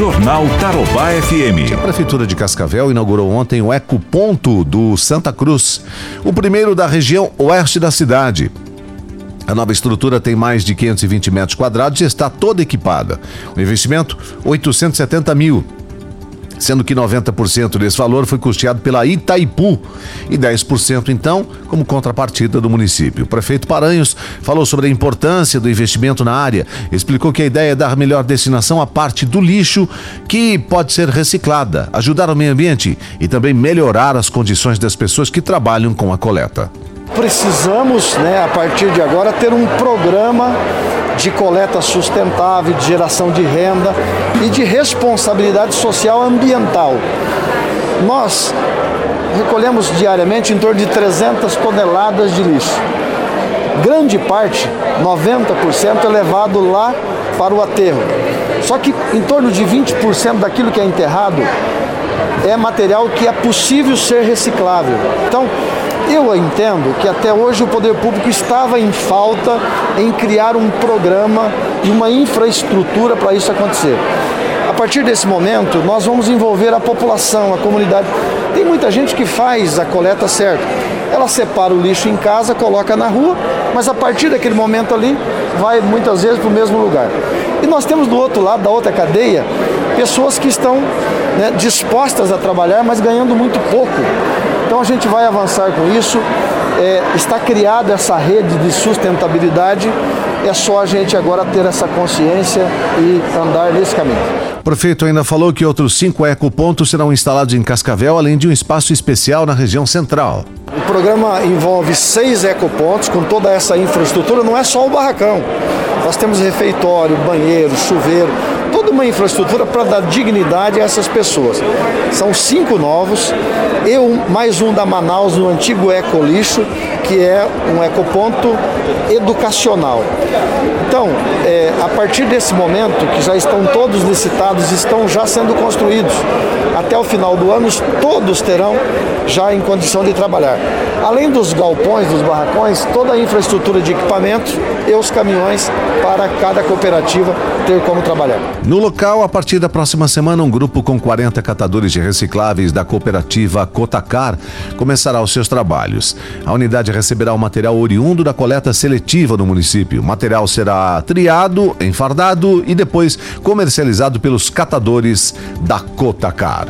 Jornal Tarobá FM. A Prefeitura de Cascavel inaugurou ontem o Ecoponto do Santa Cruz, o primeiro da região oeste da cidade. A nova estrutura tem mais de 520 metros quadrados e está toda equipada. O investimento, 870 mil sendo que 90% desse valor foi custeado pela Itaipu e 10% então como contrapartida do município. O prefeito Paranhos falou sobre a importância do investimento na área, explicou que a ideia é dar melhor destinação à parte do lixo que pode ser reciclada, ajudar o meio ambiente e também melhorar as condições das pessoas que trabalham com a coleta precisamos, né, a partir de agora, ter um programa de coleta sustentável, de geração de renda e de responsabilidade social ambiental. Nós recolhemos diariamente em torno de 300 toneladas de lixo. Grande parte, 90%, é levado lá para o aterro. Só que em torno de 20% daquilo que é enterrado é material que é possível ser reciclável. Então, eu entendo que até hoje o poder público estava em falta em criar um programa e uma infraestrutura para isso acontecer. A partir desse momento, nós vamos envolver a população, a comunidade. Tem muita gente que faz a coleta certa. Ela separa o lixo em casa, coloca na rua, mas a partir daquele momento ali, vai muitas vezes para o mesmo lugar. E nós temos do outro lado, da outra cadeia, pessoas que estão né, dispostas a trabalhar, mas ganhando muito pouco. Então a gente vai avançar com isso. É, está criada essa rede de sustentabilidade. É só a gente agora ter essa consciência e andar nesse caminho. O prefeito ainda falou que outros cinco ecopontos serão instalados em Cascavel, além de um espaço especial na região central. O programa envolve seis ecopontos com toda essa infraestrutura, não é só o barracão. Nós temos refeitório, banheiro, chuveiro, toda uma infraestrutura para dar dignidade a essas pessoas. São cinco novos, eu mais um da Manaus no antigo Ecolixo, que é um ecoponto educacional. Então, é, a partir desse momento, que já estão todos licitados, estão já sendo construídos. Até o final do ano, todos terão já em condição de trabalhar. Além dos galpões, dos barracões, toda a infraestrutura de equipamentos e os caminhões para cada cooperativa ter como trabalhar. No local, a partir da próxima semana, um grupo com 40 catadores de recicláveis da cooperativa Cotacar começará os seus trabalhos. A unidade receberá o material oriundo da coleta seletiva no município. O material será triado, enfardado e depois comercializado pelos catadores da Cotacar.